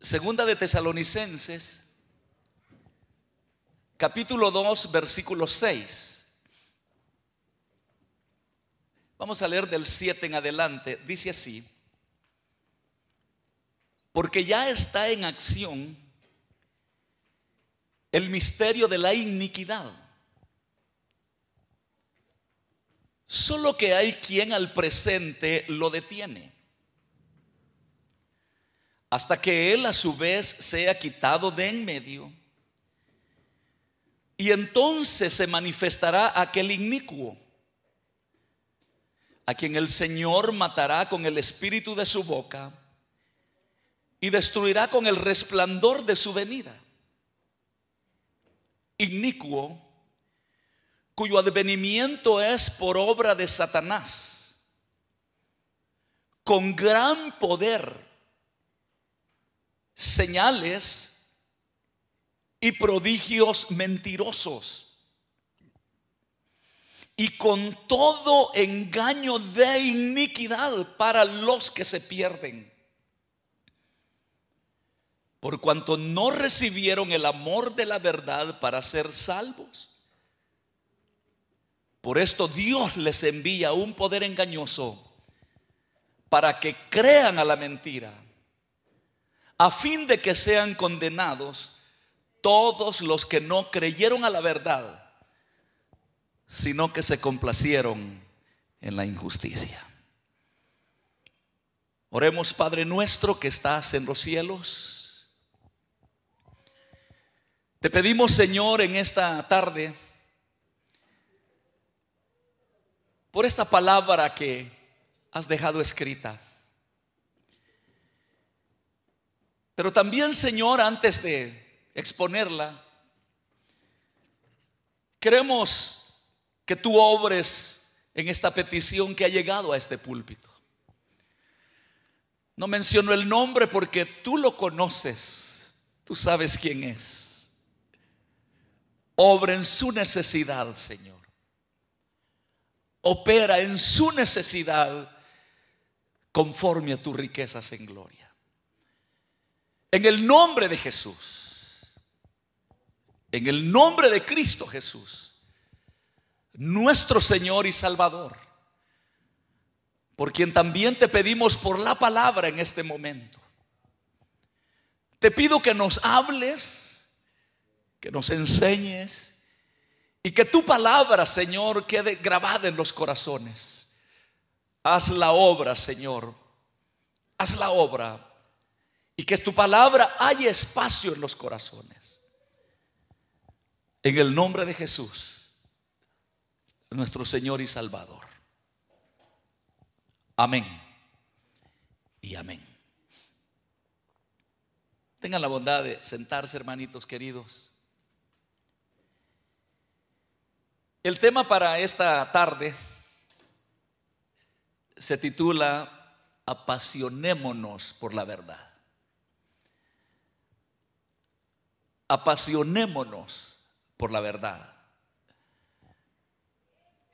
Segunda de Tesalonicenses, capítulo 2, versículo 6. Vamos a leer del 7 en adelante. Dice así, porque ya está en acción el misterio de la iniquidad. Solo que hay quien al presente lo detiene hasta que él a su vez sea quitado de en medio. Y entonces se manifestará aquel inicuo, a quien el Señor matará con el espíritu de su boca y destruirá con el resplandor de su venida. Inicuo, cuyo advenimiento es por obra de Satanás, con gran poder señales y prodigios mentirosos. Y con todo engaño de iniquidad para los que se pierden. Por cuanto no recibieron el amor de la verdad para ser salvos. Por esto Dios les envía un poder engañoso para que crean a la mentira a fin de que sean condenados todos los que no creyeron a la verdad, sino que se complacieron en la injusticia. Oremos, Padre nuestro que estás en los cielos. Te pedimos, Señor, en esta tarde, por esta palabra que has dejado escrita. Pero también, Señor, antes de exponerla, queremos que tú obres en esta petición que ha llegado a este púlpito. No menciono el nombre porque tú lo conoces, tú sabes quién es. Obra en su necesidad, Señor. Opera en su necesidad conforme a tus riquezas en gloria. En el nombre de Jesús. En el nombre de Cristo Jesús. Nuestro Señor y Salvador. Por quien también te pedimos por la palabra en este momento. Te pido que nos hables, que nos enseñes y que tu palabra, Señor, quede grabada en los corazones. Haz la obra, Señor. Haz la obra y que tu palabra haya espacio en los corazones. En el nombre de Jesús, nuestro Señor y Salvador. Amén y amén. Tengan la bondad de sentarse, hermanitos queridos. El tema para esta tarde se titula Apasionémonos por la verdad. Apasionémonos por la verdad.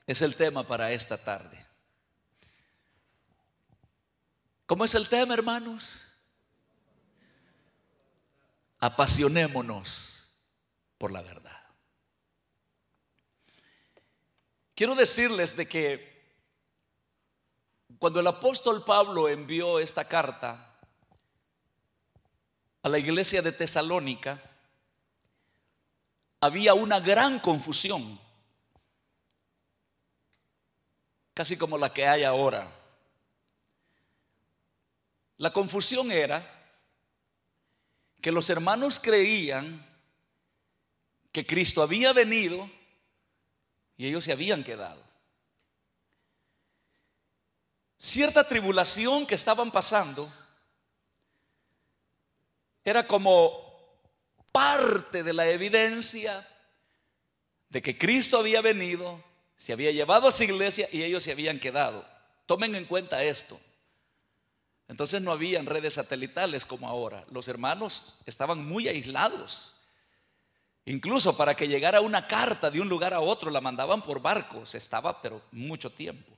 Es el tema para esta tarde. ¿Cómo es el tema, hermanos? Apasionémonos por la verdad. Quiero decirles de que cuando el apóstol Pablo envió esta carta a la iglesia de Tesalónica, había una gran confusión, casi como la que hay ahora. La confusión era que los hermanos creían que Cristo había venido y ellos se habían quedado. Cierta tribulación que estaban pasando era como parte de la evidencia de que Cristo había venido, se había llevado a su iglesia y ellos se habían quedado. Tomen en cuenta esto. Entonces no habían redes satelitales como ahora. Los hermanos estaban muy aislados. Incluso para que llegara una carta de un lugar a otro la mandaban por barco. Se estaba, pero mucho tiempo.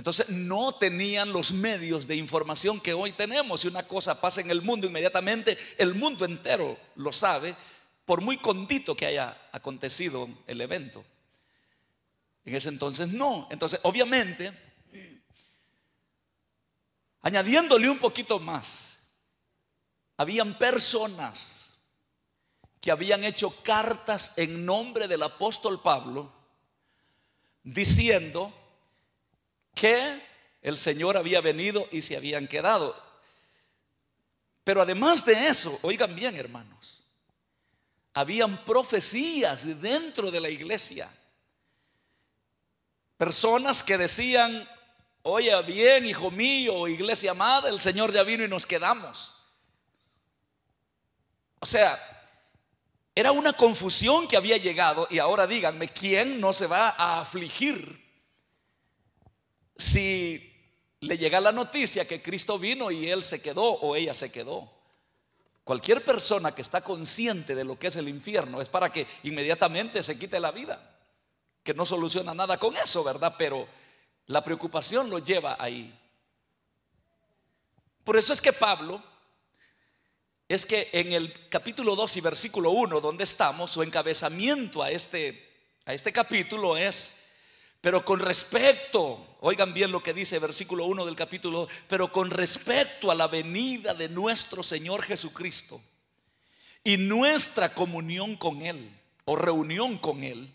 Entonces no tenían los medios de información que hoy tenemos. Si una cosa pasa en el mundo, inmediatamente el mundo entero lo sabe, por muy condito que haya acontecido el evento. En ese entonces no. Entonces, obviamente, añadiéndole un poquito más, habían personas que habían hecho cartas en nombre del apóstol Pablo diciendo que el Señor había venido y se habían quedado. Pero además de eso, oigan bien hermanos, habían profecías dentro de la iglesia. Personas que decían, oye bien, hijo mío, iglesia amada, el Señor ya vino y nos quedamos. O sea, era una confusión que había llegado y ahora díganme, ¿quién no se va a afligir si le llega la noticia que Cristo vino y él se quedó o ella se quedó. Cualquier persona que está consciente de lo que es el infierno es para que inmediatamente se quite la vida, que no soluciona nada con eso, ¿verdad? Pero la preocupación lo lleva ahí. Por eso es que Pablo, es que en el capítulo 2 y versículo 1, donde estamos, su encabezamiento a este, a este capítulo es pero con respecto, oigan bien lo que dice versículo 1 del capítulo, pero con respecto a la venida de nuestro Señor Jesucristo y nuestra comunión con Él o reunión con Él,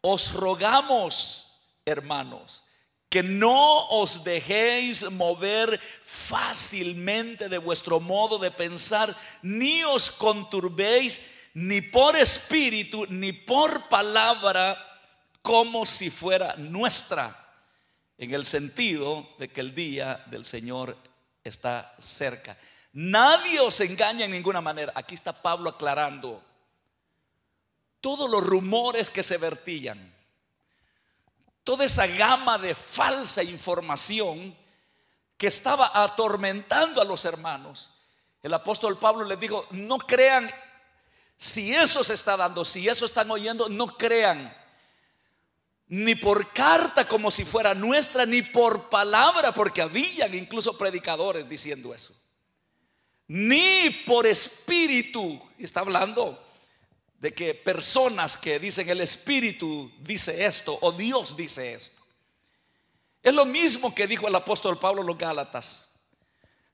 os rogamos, hermanos, que no os dejéis mover fácilmente de vuestro modo de pensar, ni os conturbéis ni por espíritu, ni por palabra, como si fuera nuestra, en el sentido de que el día del Señor está cerca. Nadie os engaña en ninguna manera. Aquí está Pablo aclarando todos los rumores que se vertían, toda esa gama de falsa información que estaba atormentando a los hermanos. El apóstol Pablo les dijo, no crean, si eso se está dando, si eso están oyendo, no crean ni por carta como si fuera nuestra, ni por palabra, porque habían incluso predicadores diciendo eso, ni por espíritu. Está hablando de que personas que dicen el espíritu dice esto o Dios dice esto. Es lo mismo que dijo el apóstol Pablo a los Gálatas.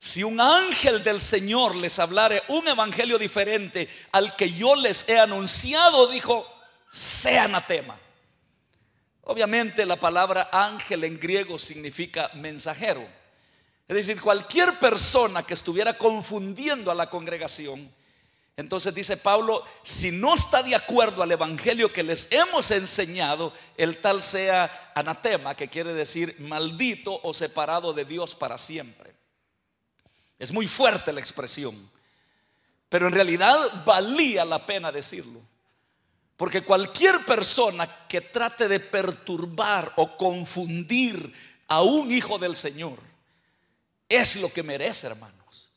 Si un ángel del Señor les hablare un evangelio diferente al que yo les he anunciado, dijo, sea anatema. Obviamente la palabra ángel en griego significa mensajero. Es decir, cualquier persona que estuviera confundiendo a la congregación, entonces dice Pablo, si no está de acuerdo al evangelio que les hemos enseñado, el tal sea anatema, que quiere decir maldito o separado de Dios para siempre. Es muy fuerte la expresión, pero en realidad valía la pena decirlo. Porque cualquier persona que trate de perturbar o confundir a un hijo del Señor es lo que merece, hermanos.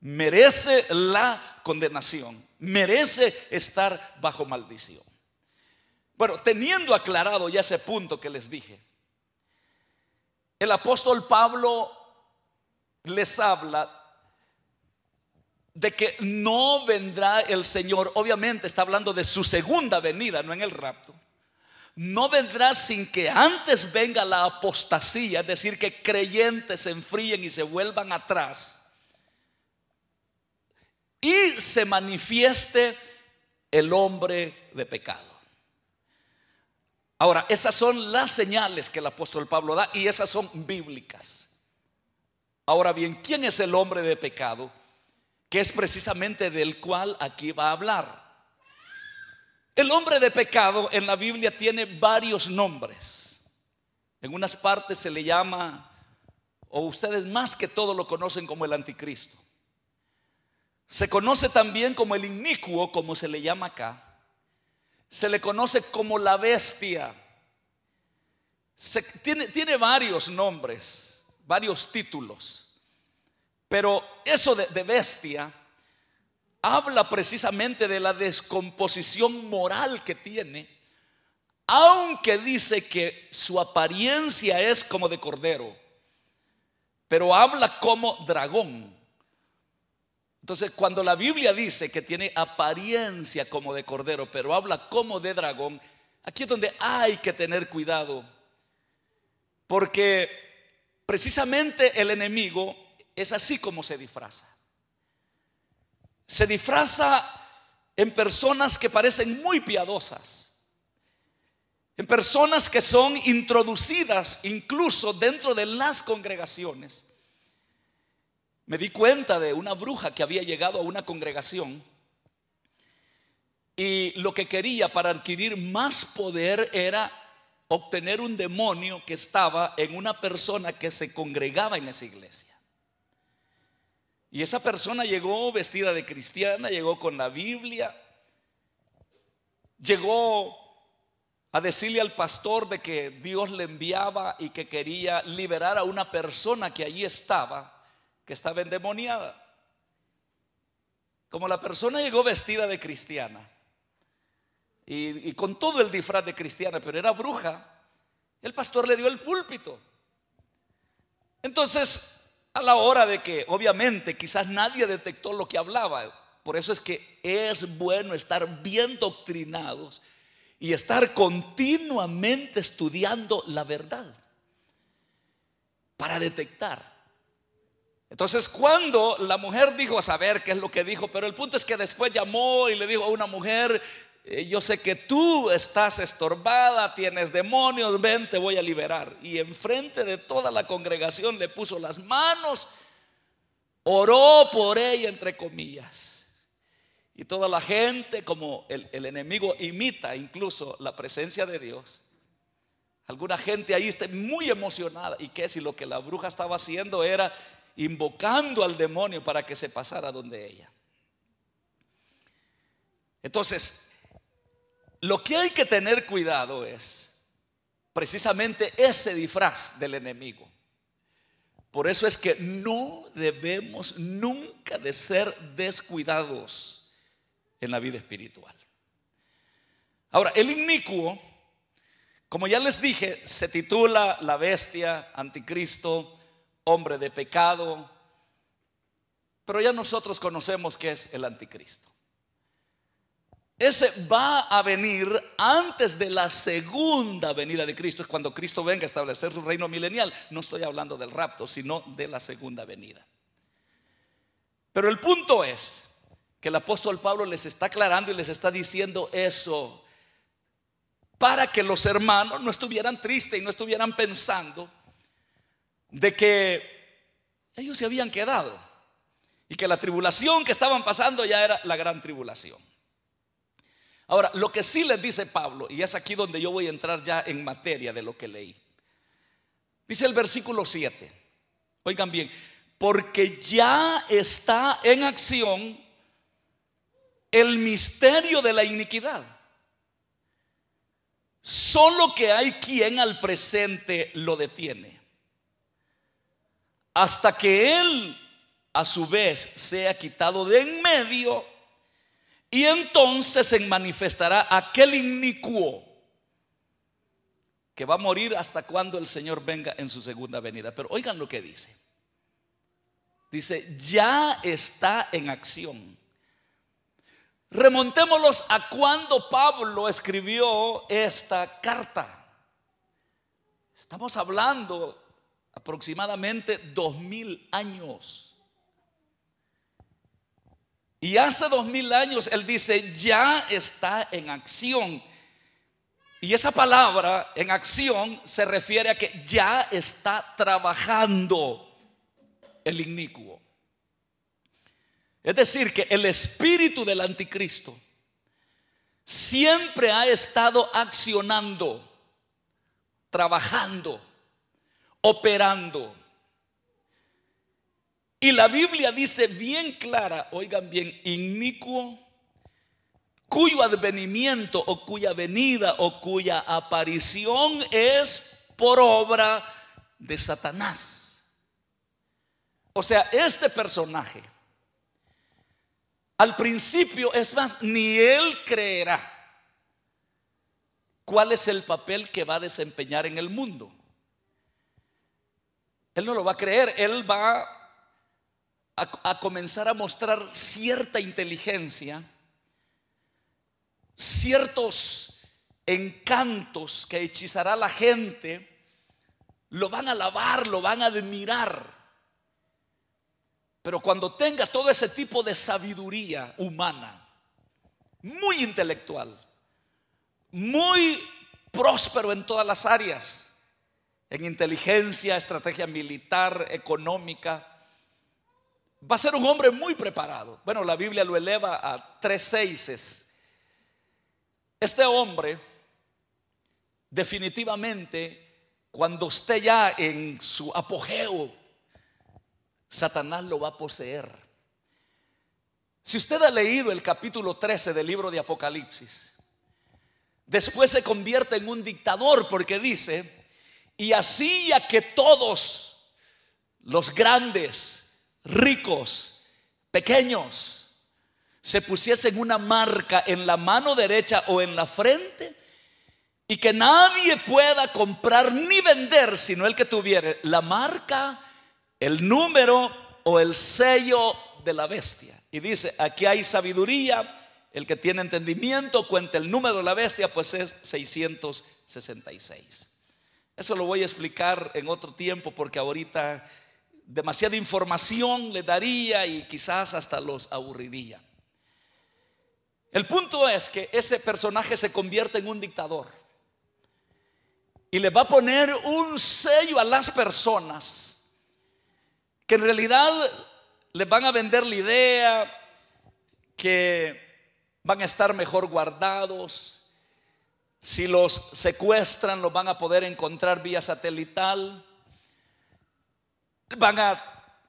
Merece la condenación, merece estar bajo maldición. Bueno, teniendo aclarado ya ese punto que les dije, el apóstol Pablo les habla de que no vendrá el Señor, obviamente está hablando de su segunda venida, no en el rapto, no vendrá sin que antes venga la apostasía, es decir, que creyentes se enfríen y se vuelvan atrás y se manifieste el hombre de pecado. Ahora, esas son las señales que el apóstol Pablo da y esas son bíblicas. Ahora bien, ¿quién es el hombre de pecado? Que es precisamente del cual aquí va a hablar. El hombre de pecado en la Biblia tiene varios nombres. En unas partes se le llama, o ustedes más que todo lo conocen como el anticristo. Se conoce también como el inicuo, como se le llama acá. Se le conoce como la bestia. tiene, tiene varios nombres, varios títulos. Pero eso de, bestia habla precisamente de la descomposición moral que tiene aunque dice que su apariencia es como de cordero, pero habla como dragón. Entonces, cuando la Biblia dice que tiene apariencia como de cordero, pero habla como de dragón, aquí es donde hay que tener cuidado. Porque precisamente el enemigo es así como se disfraza. Se disfraza en personas que parecen muy piadosas, en personas que son introducidas incluso dentro de las congregaciones me di cuenta de una bruja que había llegado a una congregación y lo que quería para adquirir más poder era obtener un demonio que estaba en una persona que se congregaba en esa iglesia. Y esa persona llegó vestida de cristiana, llegó con la Biblia, llegó a decirle al pastor de que Dios le enviaba y que quería liberar a una persona que allí estaba que estaba endemoniada. Como la persona llegó vestida de cristiana y, con todo el disfraz de cristiana, pero era bruja, el pastor le dio el púlpito. Entonces, a la hora de que obviamente quizás nadie detectó lo que hablaba, por eso es que es bueno estar bien doctrinados y estar continuamente estudiando la verdad para detectar. Entonces cuando la mujer dijo a saber qué es lo que dijo, pero el punto es que después llamó y le dijo a una mujer, yo sé que tú estás estorbada, tienes demonios, ven, te voy a liberar. Y enfrente de toda la congregación le puso las manos, oró por ella, entre comillas. Y toda la gente, como el, el enemigo imita incluso la presencia de Dios, alguna gente ahí está muy emocionada. ¿Y qué si lo que la bruja estaba haciendo era invocando al demonio para que se pasara donde ella. Entonces, lo que hay que tener cuidado es precisamente ese disfraz del enemigo. Por eso es que no debemos nunca de ser descuidados en la vida espiritual. Ahora, el inicuo, como ya les dije, se titula La bestia, anticristo, hombre de pecado, pero ya nosotros conocemos que es el anticristo. Ese va a venir antes de la segunda venida de Cristo, es cuando Cristo venga a establecer su reino milenial. No estoy hablando del rapto, sino de la segunda venida. Pero el punto es que el apóstol Pablo les está aclarando y les está diciendo eso para que los hermanos no estuvieran tristes y no estuvieran pensando de que ellos se habían quedado y que la tribulación que estaban pasando ya era la gran tribulación. Ahora, lo que sí les dice Pablo, y es aquí donde yo voy a entrar ya en materia de lo que leí, dice el versículo 7, oigan bien, porque ya está en acción el misterio de la iniquidad. Solo que hay quien al presente lo detiene. Hasta que Él a su vez sea quitado de en medio y entonces se manifestará aquel inicuo que va a morir hasta cuando el Señor venga en su segunda venida. Pero oigan lo que dice. Dice, ya está en acción. Remontémoslos a cuando Pablo escribió esta carta. Estamos hablando aproximadamente dos mil años. Y hace dos mil años Él dice, ya está en acción. Y esa palabra en acción se refiere a que ya está trabajando el inicuo. Es decir, que el espíritu del anticristo siempre ha estado accionando, trabajando operando. Y la Biblia dice bien clara, oigan bien, inicuo, cuyo advenimiento o cuya venida o cuya aparición es por obra de Satanás. O sea, este personaje, al principio, es más, ni él creerá cuál es el papel que va a desempeñar en el mundo. Él no lo va a creer, él va a, comenzar a mostrar cierta inteligencia, ciertos encantos que hechizará a la gente, lo van a alabar, lo van a admirar. Pero cuando tenga todo ese tipo de sabiduría humana, muy intelectual, muy próspero en todas las áreas, en inteligencia, estrategia militar, económica, va a ser un hombre muy preparado. Bueno, la Biblia lo eleva a tres seises. Este hombre, definitivamente, cuando esté ya en su apogeo Satanás lo va a poseer. Si usted ha leído el capítulo 13 del libro de Apocalipsis, después se convierte en un dictador porque dice, y así ya que todos los grandes, ricos, pequeños, se pusiesen una marca en la mano derecha o en la frente, y que nadie pueda comprar ni vender sino el que tuviere la marca el número o el sello de la bestia. Y dice, aquí hay sabiduría, el que tiene entendimiento cuenta el número de la bestia, pues es 666. Eso lo voy a explicar en otro tiempo porque ahorita demasiada información le daría y quizás hasta los aburriría. El punto es que ese personaje se convierte en un dictador y le va a poner un sello a las personas que en realidad les van a vender la idea que van a estar mejor guardados. Si los secuestran, los van a poder encontrar vía satelital. Van a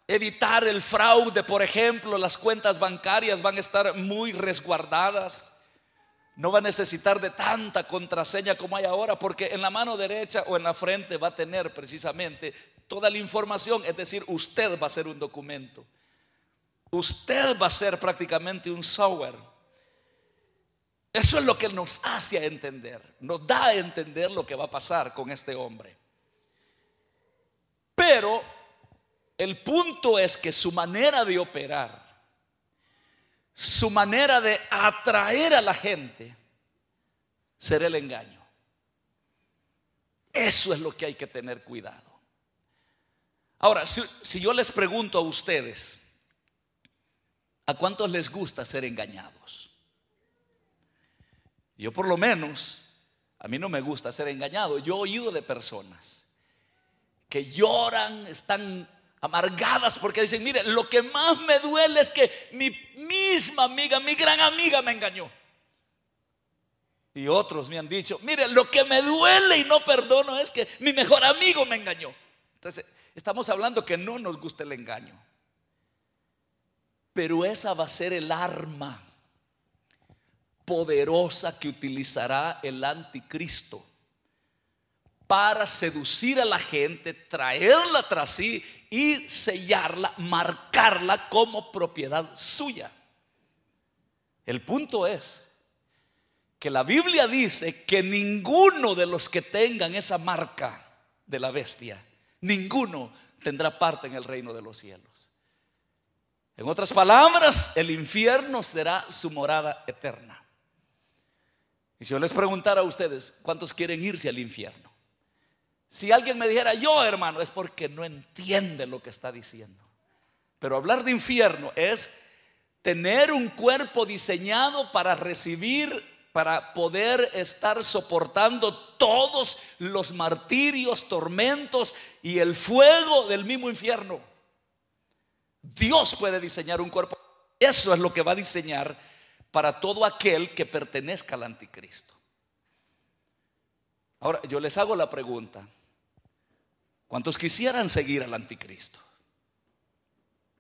evitar el fraude, por ejemplo, las cuentas bancarias van a estar muy resguardadas. No va a necesitar de tanta contraseña como hay ahora, porque en la mano derecha o en la frente va a tener precisamente toda la información, es decir, usted va a ser un documento. Usted va a ser prácticamente un software. Eso es lo que nos hace entender, nos da a entender lo que va a pasar con este hombre. Pero el punto es que su manera de operar, su manera de atraer a la gente, será el engaño. Eso es lo que hay que tener cuidado. Ahora, si, yo les pregunto a ustedes, ¿a cuántos les gusta ser engañados? Yo por lo menos, a mí no me gusta ser engañado. Yo he oído de personas que lloran, están amargadas porque dicen, mire, lo que más me duele es que mi misma amiga, mi gran amiga me engañó. Y otros me han dicho, mire, lo que me duele y no perdono es que mi mejor amigo me engañó. Entonces, Estamos hablando que no nos gusta el engaño. Pero esa va a ser el arma poderosa que utilizará el anticristo para seducir a la gente, traerla tras sí y sellarla, marcarla como propiedad suya. El punto es que la Biblia dice que ninguno de los que tengan esa marca de la bestia ninguno tendrá parte en el reino de los cielos. En otras palabras, el infierno será su morada eterna. Y si yo les preguntara a ustedes, ¿cuántos quieren irse al infierno? Si alguien me dijera, yo hermano, es porque no entiende lo que está diciendo. Pero hablar de infierno es tener un cuerpo diseñado para recibir para poder estar soportando todos los martirios, tormentos y el fuego del mismo infierno. Dios puede diseñar un cuerpo. Eso es lo que va a diseñar para todo aquel que pertenezca al anticristo. Ahora, yo les hago la pregunta. ¿Cuántos quisieran seguir al anticristo?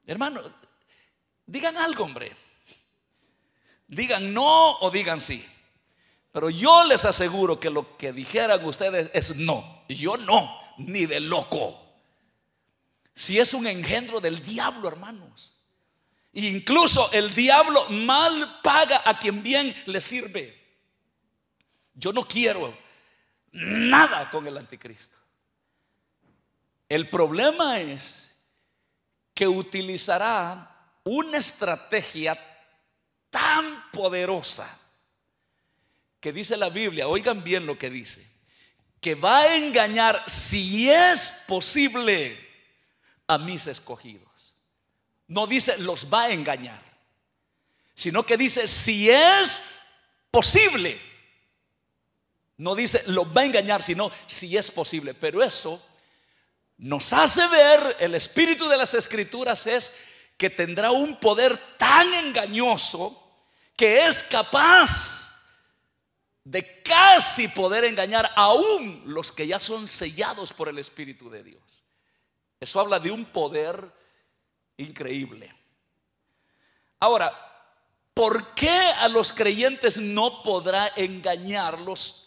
Hermano, digan algo, hombre. Digan no o digan sí. Pero yo les aseguro que lo que dijeran ustedes es no. Yo no, ni de loco. Si es un engendro del diablo, hermanos. Incluso el diablo mal paga a quien bien le sirve. Yo no quiero nada con el anticristo. El problema es que utilizará una estrategia tan poderosa que dice la Biblia, oigan bien lo que dice, que va a engañar si es posible a mis escogidos. No dice los va a engañar, sino que dice si es posible. No dice los va a engañar, sino si es posible. Pero eso nos hace ver, el espíritu de las escrituras es que tendrá un poder tan engañoso que es capaz de casi poder engañar aún los que ya son sellados por el Espíritu de Dios. Eso habla de un poder increíble. Ahora, ¿por qué a los creyentes no podrá engañarlos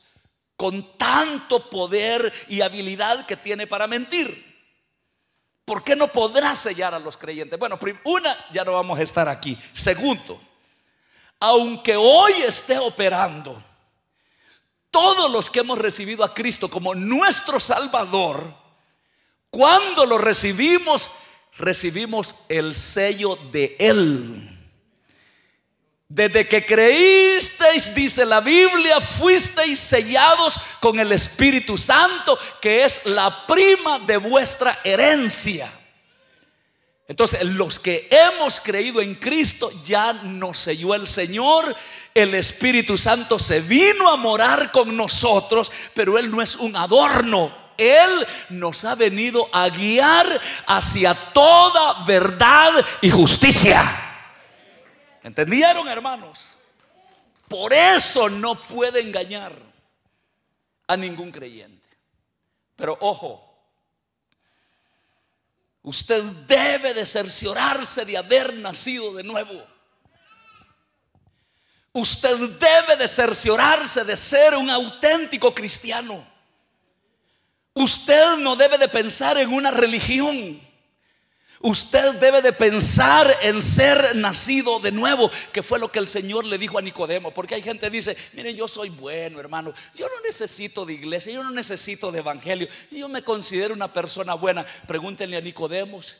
con tanto poder y habilidad que tiene para mentir? ¿Por qué no podrá sellar a los creyentes? Bueno, una, ya no vamos a estar aquí. Segundo, aunque hoy esté operando, todos los que hemos recibido a Cristo como nuestro Salvador, cuando lo recibimos, recibimos el sello de Él. Desde que dice la Biblia, fuisteis sellados con el Espíritu Santo, que es la prima de vuestra herencia. Entonces, los que hemos creído en Cristo, ya nos selló el Señor el Espíritu Santo se vino a morar con nosotros, pero Él no es un adorno. Él nos ha venido a guiar hacia toda verdad y justicia. ¿Entendieron, hermanos? Por eso no puede engañar a ningún creyente. Pero ojo, usted debe de cerciorarse de haber nacido de nuevo. Usted debe de cerciorarse de ser un auténtico cristiano. Usted no debe de pensar en una religión. Usted debe de pensar en ser nacido de nuevo, que fue lo que el Señor le dijo a Nicodemo. Porque hay gente que dice, miren, yo soy bueno, hermano. Yo no necesito de iglesia, yo no necesito de evangelio. Yo me considero una persona buena. Pregúntenle a Nicodemos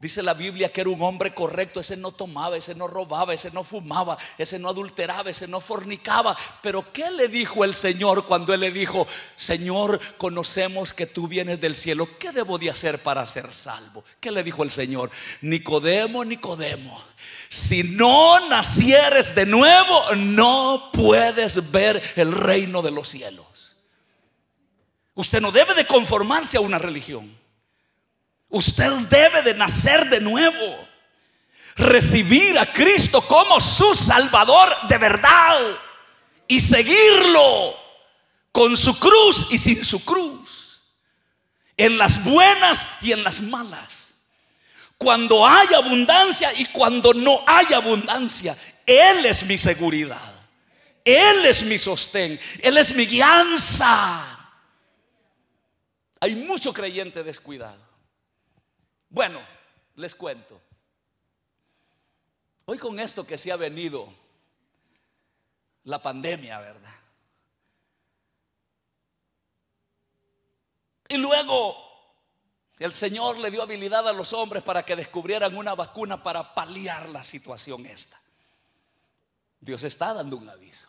Dice la Biblia que era un hombre correcto, ese no tomaba, ese no robaba, ese no fumaba, ese no adulteraba, ese no fornicaba. Pero ¿qué le dijo el Señor cuando él le dijo, Señor, conocemos que tú vienes del cielo, ¿qué debo de hacer para ser salvo? ¿Qué le dijo el Señor? Nicodemo, Nicodemo, si no nacieres de nuevo, no puedes ver el reino de los cielos. Usted no debe de conformarse a una religión. Usted debe de nacer de nuevo. Recibir a Cristo como su Salvador de verdad. Y seguirlo con su cruz y sin su cruz. En las buenas y en las malas. Cuando hay abundancia y cuando no hay abundancia. Él es mi seguridad. Él es mi sostén. Él es mi guianza. Hay mucho creyente descuidado. Bueno, les cuento. Hoy con esto que se ha venido la pandemia, ¿verdad? Y luego el Señor le dio habilidad a los hombres para que descubrieran una vacuna para paliar la situación esta. Dios está dando un aviso.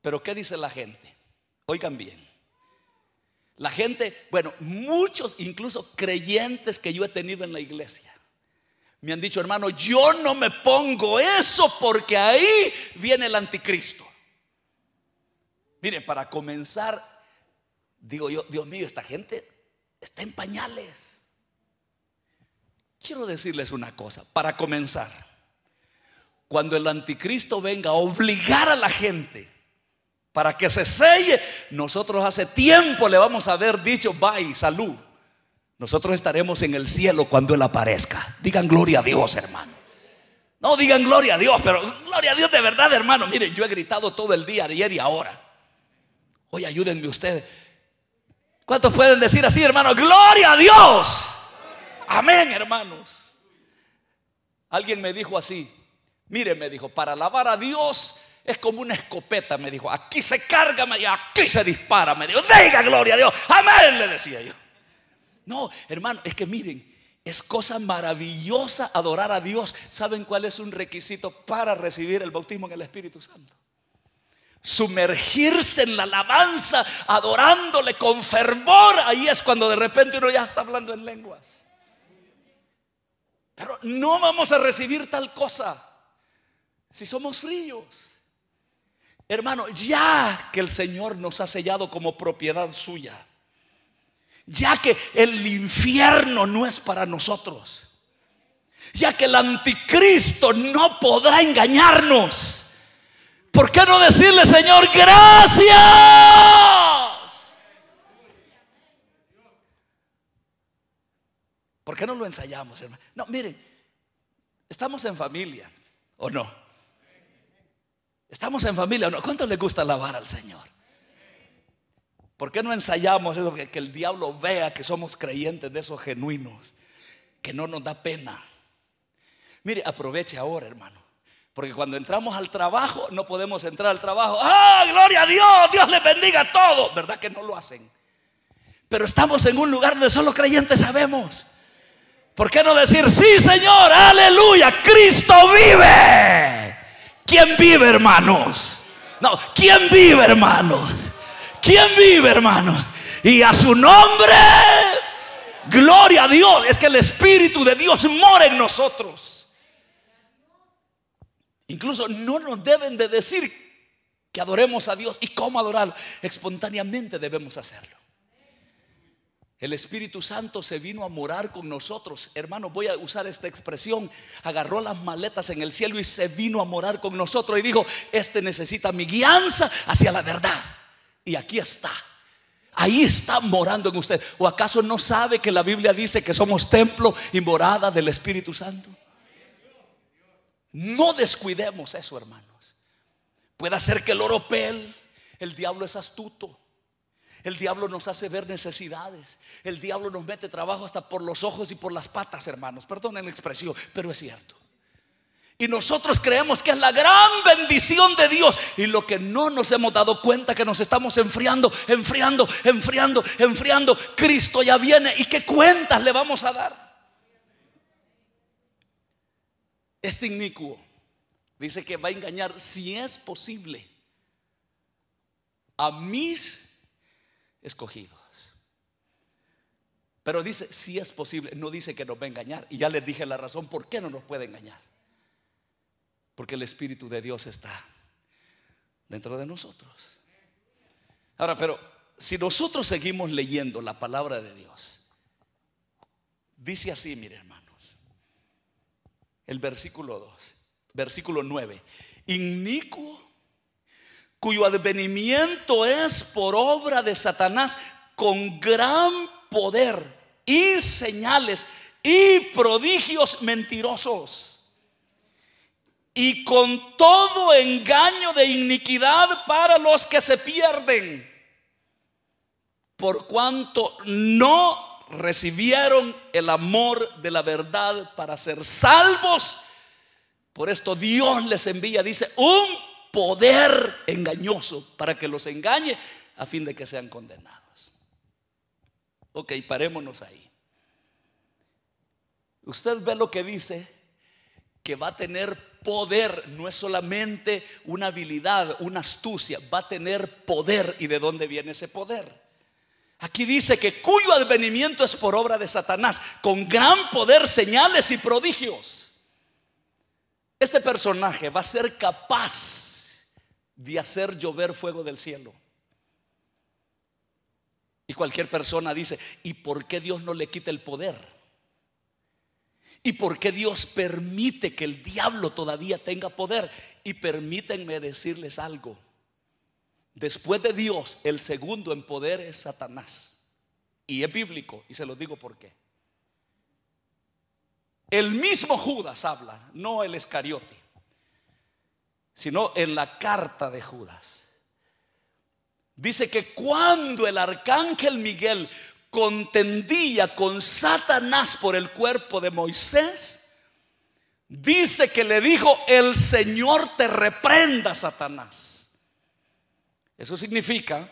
Pero ¿qué dice la gente? Oigan bien. La gente, bueno, muchos incluso creyentes que yo he tenido en la iglesia, me han dicho, hermano, yo no me pongo eso porque ahí viene el anticristo. Miren, para comenzar, digo yo, Dios mío, esta gente está en pañales. Quiero decirles una cosa, para comenzar, cuando el anticristo venga a obligar a la gente para que se selle. Nosotros hace tiempo le vamos a haber dicho, bye, salud. Nosotros estaremos en el cielo cuando Él aparezca. Digan gloria a Dios, hermano. No digan gloria a Dios, pero gloria a Dios de verdad, hermano. Miren, yo he gritado todo el día, ayer y ahora. Hoy ayúdenme ustedes. ¿Cuántos pueden decir así, hermano? Gloria a Dios. Amén, hermanos. Alguien me dijo así. Miren, me dijo, para alabar a Dios es como una escopeta, me dijo. Aquí se carga, y aquí se dispara, me dijo. Diga gloria a Dios. Amén, le decía yo. No, hermano, es que miren, es cosa maravillosa adorar a Dios. ¿Saben cuál es un requisito para recibir el bautismo en el Espíritu Santo? Sumergirse en la alabanza, adorándole con fervor. Ahí es cuando de repente uno ya está hablando en lenguas. Pero no vamos a recibir tal cosa si somos fríos. Hermano, ya que el Señor nos ha sellado como propiedad suya, ya que el infierno no es para nosotros, ya que el anticristo no podrá engañarnos, ¿por qué no decirle, Señor, gracias? ¿Por qué no lo ensayamos, hermano? No, miren, estamos en familia, ¿o no? Estamos en familia, ¿no? ¿Cuánto le gusta alabar al Señor? ¿Por qué no ensayamos eso? Que, el diablo vea que somos creyentes de esos genuinos, que no nos da pena. Mire, aproveche ahora, hermano. Porque cuando entramos al trabajo, no podemos entrar al trabajo. ¡Ah, gloria a Dios! Dios le bendiga a todos. ¿Verdad que no lo hacen? Pero estamos en un lugar donde solo creyentes sabemos. ¿Por qué no decir, sí, Señor, aleluya, Cristo vive? ¿Quién vive, hermanos? No, ¿quién vive, hermanos? ¿Quién vive, hermanos? Y a su nombre, gloria a Dios. Es que el Espíritu de Dios mora en nosotros. Incluso no nos deben de decir que adoremos a Dios y cómo adorar. Espontáneamente debemos hacerlo. El Espíritu Santo se vino a morar con nosotros. Hermano, voy a usar esta expresión. Agarró las maletas en el cielo y se vino a morar con nosotros. Y dijo, este necesita mi guianza hacia la verdad. Y aquí está. Ahí está morando en usted. ¿O acaso no sabe que la Biblia dice que somos templo y morada del Espíritu Santo? No descuidemos eso, hermanos. Puede ser que el oropel, el diablo es astuto. El diablo nos hace ver necesidades. El diablo nos mete trabajo hasta por los ojos y por las patas, hermanos. Perdonen la expresión, pero es cierto. Y nosotros creemos que es la gran bendición de Dios. Y lo que no nos hemos dado cuenta que nos estamos enfriando, enfriando, enfriando, enfriando. Cristo ya viene. ¿Y qué cuentas le vamos a dar? Este inicuo dice que va a engañar, si es posible, a mis escogidos. Pero dice, si es posible, no dice que nos va a engañar. Y ya les dije la razón por qué no nos puede engañar. Porque el Espíritu de Dios está dentro de nosotros. Ahora, pero si nosotros seguimos leyendo la palabra de Dios, dice así, mire hermanos, el versículo 2, versículo 9, inicuo cuyo advenimiento es por obra de Satanás con gran poder y señales y prodigios mentirosos y con todo engaño de iniquidad para los que se pierden, por cuanto no recibieron el amor de la verdad para ser salvos. Por esto Dios les envía, dice, un poder engañoso para que los engañe a fin de que sean condenados. Ok, parémonos ahí. Usted ve lo que dice, que va a tener poder, no es solamente una habilidad, una astucia, va a tener poder. ¿Y de dónde viene ese poder? Aquí dice que cuyo advenimiento es por obra de Satanás, con gran poder, señales y prodigios. Este personaje va a ser capaz de hacer llover fuego del cielo. Y cualquier persona dice, ¿y por qué Dios no le quita el poder? ¿Y por qué Dios permite que el diablo todavía tenga poder? Y permítanme decirles algo. Después de Dios, el segundo en poder es Satanás. Y es bíblico, y se lo digo por qué. El mismo Judas habla, no el Escariote sino en la carta de Judas. Dice que cuando el arcángel Miguel contendía con Satanás por el cuerpo de Moisés, dice que le dijo, el Señor te reprenda, Satanás. Eso significa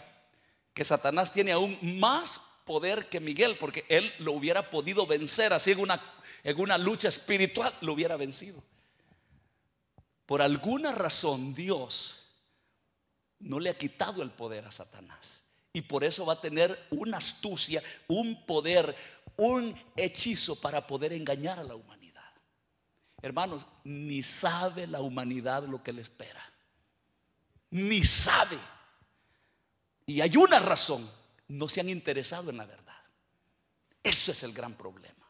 que Satanás tiene aún más poder que Miguel, porque él lo hubiera podido vencer así en una, en una lucha espiritual, lo hubiera vencido. Por alguna razón Dios no le ha quitado el poder a Satanás. Y por eso va a tener una astucia, un poder, un hechizo para poder engañar a la humanidad. Hermanos, ni sabe la humanidad lo que le espera. Ni sabe. Y hay una razón, no se han interesado en la verdad. Eso es el gran problema.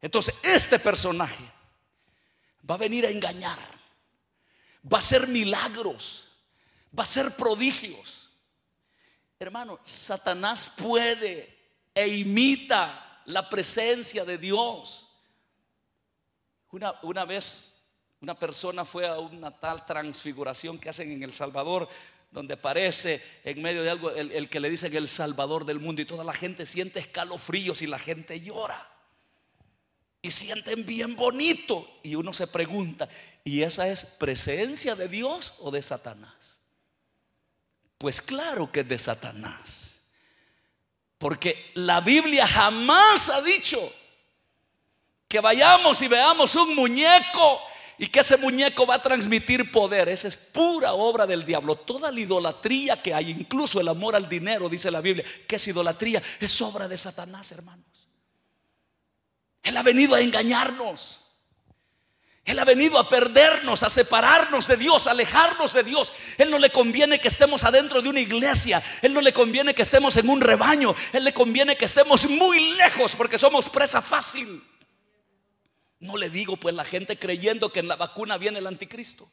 Entonces, este personaje va a venir a engañar, va a hacer milagros, va a hacer prodigios. Hermano, Satanás puede e imita la presencia de Dios. Una, una vez una persona fue a una tal transfiguración que hacen en El Salvador, donde aparece en medio de algo el, el, que le dicen el Salvador del mundo y toda la gente siente escalofríos y la gente llora. Y sienten bien bonito. Y uno se pregunta, ¿y esa es presencia de Dios o de Satanás? Pues claro que es de Satanás. Porque la Biblia jamás ha dicho que vayamos y veamos un muñeco y que ese muñeco va a transmitir poder. Esa es pura obra del diablo. Toda la idolatría que hay, incluso el amor al dinero, dice la Biblia, que es idolatría, es obra de Satanás, hermanos. Él ha venido a engañarnos. Él ha venido a perdernos, a separarnos de Dios, a alejarnos de Dios. Él no le conviene que estemos adentro de una iglesia. Él no le conviene que estemos en un rebaño. Él le conviene que estemos muy lejos porque somos presa fácil. No le digo pues la gente creyendo que en la vacuna viene el anticristo.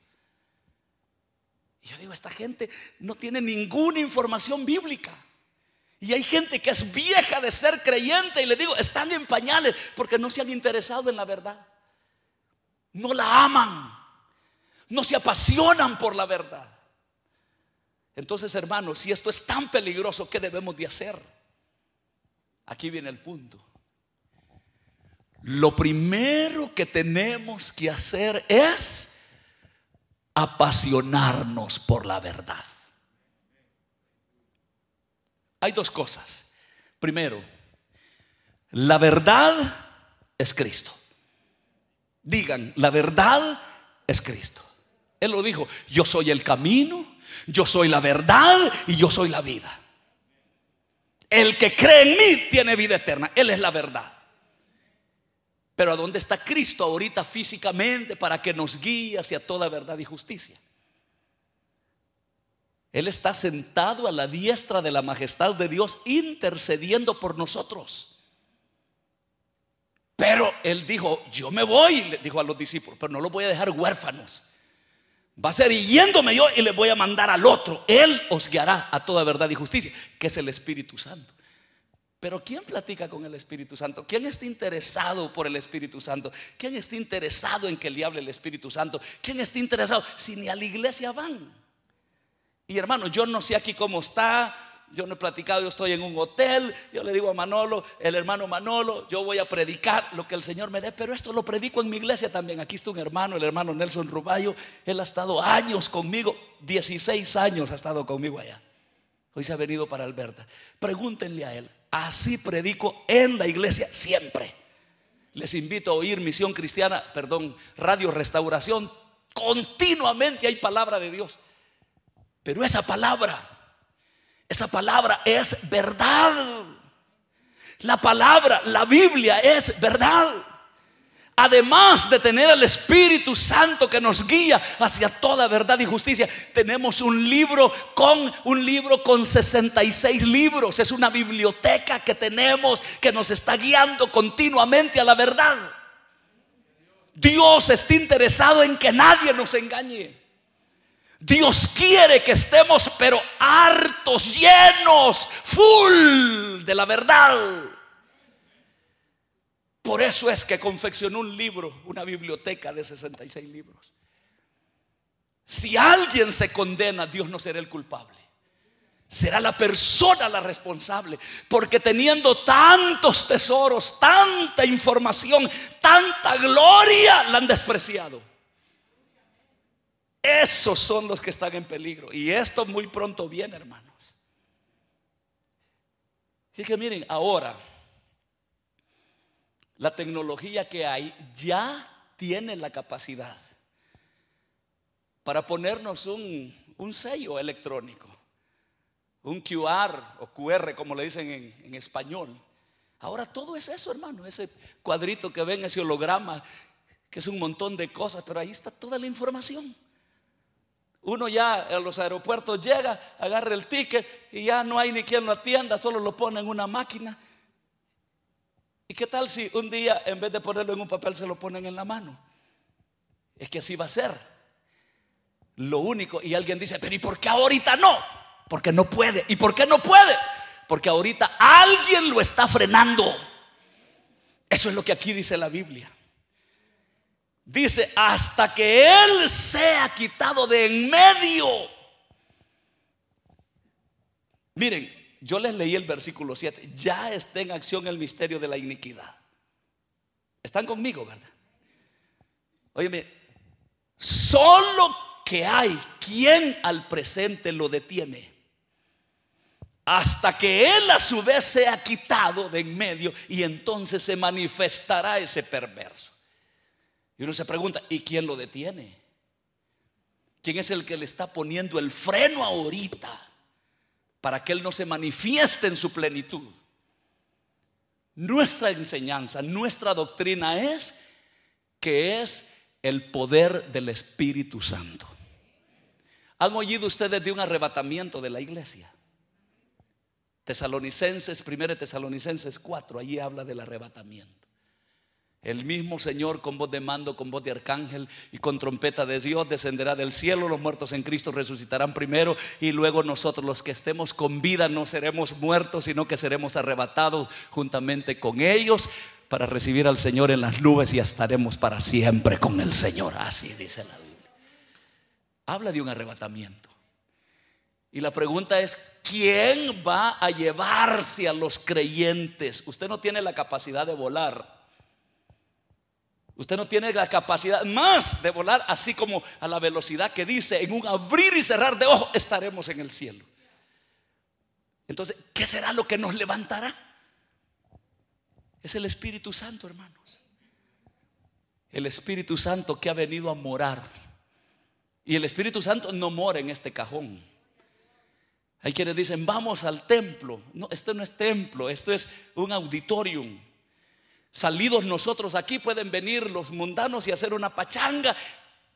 Y yo digo, esta gente no tiene ninguna información bíblica. Y hay gente que es vieja de ser creyente y le digo, están en pañales porque no se han interesado en la verdad. No la aman. No se apasionan por la verdad. Entonces, hermanos, si esto es tan peligroso, ¿qué debemos de hacer? Aquí viene el punto. Lo primero que tenemos que hacer es apasionarnos por la verdad. Hay dos cosas. Primero, la verdad es Cristo. Digan, la verdad es Cristo. Él lo dijo, yo soy el camino, yo soy la verdad y yo soy la vida. El que cree en mí tiene vida eterna. Él es la verdad. Pero ¿a dónde está Cristo ahorita físicamente para que nos guíe hacia toda verdad y justicia? Él está sentado a la diestra de la majestad de Dios intercediendo por nosotros. Pero él dijo, yo me voy, le dijo a los discípulos, pero no los voy a dejar huérfanos. Va a ser yéndome yo y le voy a mandar al otro. Él os guiará a toda verdad y justicia, que es el Espíritu Santo. Pero ¿quién platica con el Espíritu Santo? ¿Quién está interesado por el Espíritu Santo? ¿Quién está interesado en que le hable el Espíritu Santo? ¿Quién está interesado? Si ni a la iglesia van. Y hermano, yo no sé aquí cómo está. Yo no he platicado, yo estoy en un hotel. Yo le digo a Manolo, el hermano Manolo, yo voy a predicar lo que el Señor me dé, pero esto lo predico en mi iglesia también. Aquí está un hermano, el hermano Nelson Rubayo. Él ha estado años conmigo, 16 años ha estado conmigo allá. Hoy se ha venido para Alberta. Pregúntenle a él. Así predico en la iglesia siempre. Les invito a oír Misión Cristiana, perdón, Radio Restauración. Continuamente hay palabra de Dios. Pero esa palabra, esa palabra es verdad. La palabra, la Biblia es verdad además de tener el Espíritu Santo que nos guía hacia toda verdad y justicia, tenemos un libro con un libro con 66 libros. Es una biblioteca que tenemos que nos está guiando continuamente a la verdad. Dios está interesado en que nadie nos engañe. Dios quiere que estemos pero hartos, llenos, full de la verdad. Por eso es que confeccionó un libro, una biblioteca de 66 libros. Si alguien se condena, Dios no será el culpable. Será la persona la responsable. Porque teniendo tantos tesoros, tanta información, tanta gloria, la han despreciado. Esos son los que están en peligro. Y esto muy pronto viene, hermanos. Así que miren, ahora, la tecnología que hay ya tiene la capacidad para ponernos un, sello electrónico, un QR o QR, como le dicen en, en español. Ahora todo es eso, hermano, ese cuadrito que ven, ese holograma, que es un montón de cosas, pero ahí está toda la información. Uno ya a los aeropuertos llega, agarra el ticket y ya no hay ni quien lo atienda, solo lo pone en una máquina. ¿Y qué tal si un día en vez de ponerlo en un papel se lo ponen en la mano? Es que así va a ser. Lo único, y alguien dice, pero ¿y por qué ahorita no? Porque no puede. ¿Y por qué no puede? Porque ahorita alguien lo está frenando. Eso es lo que aquí dice la Biblia. Dice, hasta que Él sea quitado de en medio. Miren, yo les leí el versículo 7. Ya está en acción el misterio de la iniquidad. Están conmigo, ¿verdad? Óyeme, solo que hay quien al presente lo detiene. Hasta que Él a su vez sea quitado de en medio y entonces se manifestará ese perverso. Y uno se pregunta, ¿y quién lo detiene? ¿Quién es el que le está poniendo el freno ahorita para que Él no se manifieste en su plenitud? Nuestra enseñanza, nuestra doctrina es que es el poder del Espíritu Santo. ¿Han oído ustedes de un arrebatamiento de la iglesia? Tesalonicenses, 1 Tesalonicenses 4, allí habla del arrebatamiento. El mismo Señor con voz de mando, con voz de arcángel y con trompeta de Dios descenderá del cielo. Los muertos en Cristo resucitarán primero y luego nosotros los que estemos con vida no seremos muertos, sino que seremos arrebatados juntamente con ellos para recibir al Señor en las nubes y estaremos para siempre con el Señor. Así dice la Biblia. Habla de un arrebatamiento. Y la pregunta es, ¿quién va a llevarse a los creyentes? Usted no tiene la capacidad de volar. Usted no tiene la capacidad más de volar así como a la velocidad que dice, en un abrir y cerrar de ojos estaremos en el cielo. Entonces, ¿qué será lo que nos levantará? Es el Espíritu Santo, hermanos. El Espíritu Santo que ha venido a morar. Y el Espíritu Santo no mora en este cajón. Hay quienes dicen, vamos al templo. No, esto no es templo, esto es un auditorium. Salidos nosotros aquí pueden venir los mundanos y hacer una pachanga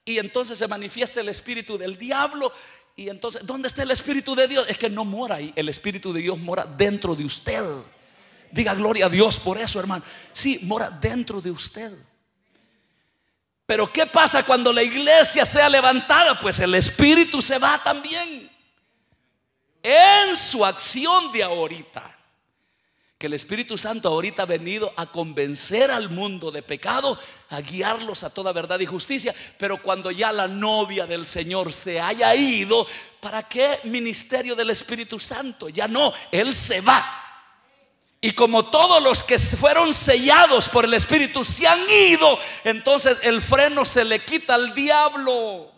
y entonces se manifiesta el espíritu del diablo y entonces ¿dónde está el espíritu de Dios? Es que no mora ahí, el espíritu de Dios mora dentro de usted. Diga gloria a Dios por eso, hermano. Sí, mora dentro de usted. Pero ¿qué pasa cuando la iglesia sea levantada? Pues el espíritu se va también. En su acción de ahorita que el Espíritu Santo ahorita ha venido a convencer al mundo de pecado, a guiarlos a toda verdad y justicia. Pero cuando ya la novia del Señor se haya ido, ¿para qué ministerio del Espíritu Santo? Ya no, Él se va. Y como todos los que fueron sellados por el Espíritu se han ido, entonces el freno se le quita al diablo.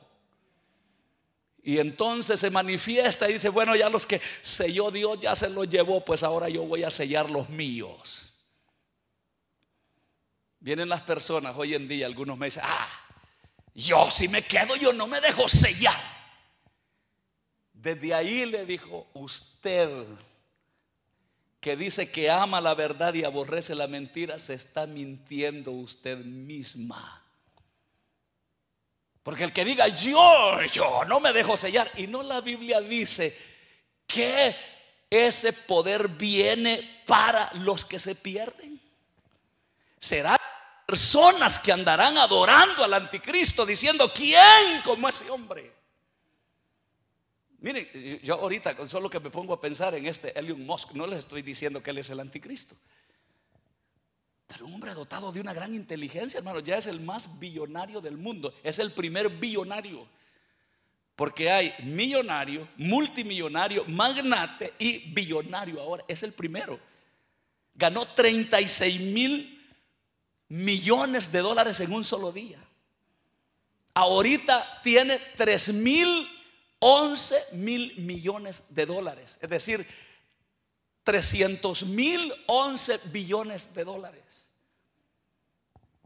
Y entonces se manifiesta y dice, bueno, ya los que selló Dios ya se los llevó, pues ahora yo voy a sellar los míos. Vienen las personas hoy en día, algunos me dicen, ah, yo si me quedo, yo no me dejo sellar. Desde ahí le dijo, usted que dice que ama la verdad y aborrece la mentira, se está mintiendo usted misma. Porque el que diga yo, yo no me dejo sellar. Y no la Biblia dice que ese poder viene para los que se pierden. Serán personas que andarán adorando al anticristo diciendo, ¿quién como ese hombre? Miren, yo ahorita solo que me pongo a pensar en este Elon Musk, no les estoy diciendo que él es el anticristo. Pero un hombre dotado de una gran inteligencia, hermano, ya es el más billonario del mundo. Es el primer billonario. Porque hay millonario, multimillonario, magnate y billonario ahora. Es el primero. Ganó 36 mil millones de dólares en un solo día. Ahorita tiene 3 mil, 11 mil millones de dólares. Es decir, 300 mil, 11 billones de dólares.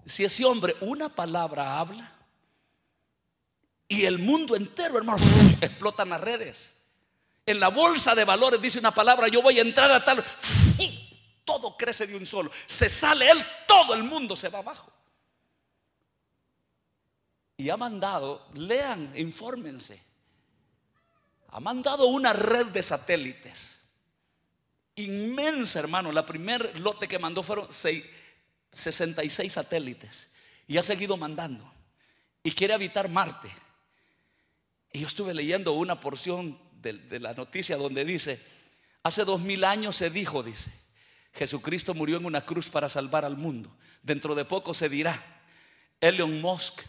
Si ese hombre una palabra habla y el mundo entero, hermano, explotan las redes. En la bolsa de valores dice una palabra, yo voy a entrar a tal todo crece de un solo. Se sale él, todo el mundo se va abajo. Y ha mandado, lean, infórmense. Ha mandado una red de satélites. Inmensa, hermano. La primer lote que mandó fueron 66 satélites. Y ha seguido mandando. Y quiere habitar Marte. Y yo estuve leyendo una porción de, de la noticia donde dice, hace dos mil años se dijo, dice, Jesucristo murió en una cruz para salvar al mundo. Dentro de poco se dirá, Elon Musk